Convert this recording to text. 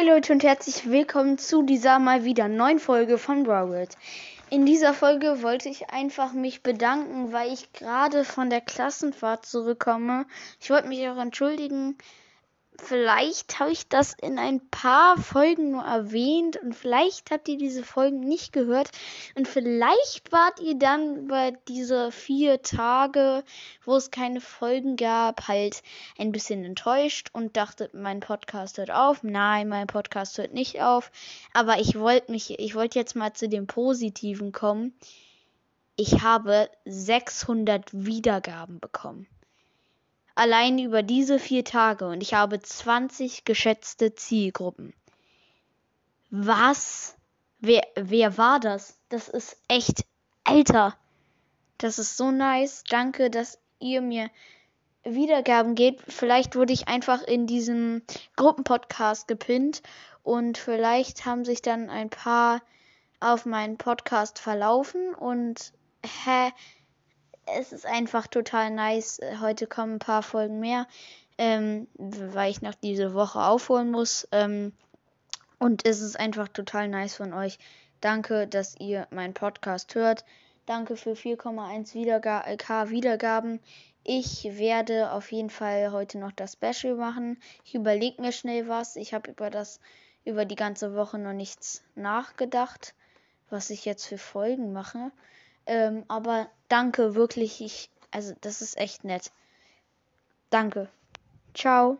Hi Leute und herzlich willkommen zu dieser mal wieder neuen Folge von Broward. In dieser Folge wollte ich einfach mich bedanken, weil ich gerade von der Klassenfahrt zurückkomme. Ich wollte mich auch entschuldigen, vielleicht habe ich das in ein paar Folgen nur erwähnt und vielleicht habt ihr diese Folgen nicht gehört und vielleicht wart ihr dann über diese vier Tage, wo es keine Folgen gab, halt ein bisschen enttäuscht und dachtet, mein Podcast hört auf. Nein, mein Podcast hört nicht auf. Aber ich wollte mich, ich wollte jetzt mal zu dem Positiven kommen. Ich habe 600 Wiedergaben bekommen allein über diese vier Tage und ich habe 20 geschätzte Zielgruppen. Was? Wer, wer war das? Das ist echt, Alter. Das ist so nice. Danke, dass ihr mir Wiedergaben gebt. Vielleicht wurde ich einfach in diesem Gruppenpodcast gepinnt und vielleicht haben sich dann ein paar auf meinen Podcast verlaufen und hä, es ist einfach total nice. Heute kommen ein paar Folgen mehr, ähm, weil ich noch diese Woche aufholen muss. Ähm, und es ist einfach total nice von euch. Danke, dass ihr meinen Podcast hört. Danke für 4,1 Wiederga K Wiedergaben. Ich werde auf jeden Fall heute noch das Special machen. Ich überlege mir schnell was. Ich habe über das über die ganze Woche noch nichts nachgedacht, was ich jetzt für Folgen mache. Ähm, aber danke, wirklich. Ich, also, das ist echt nett. Danke. Ciao.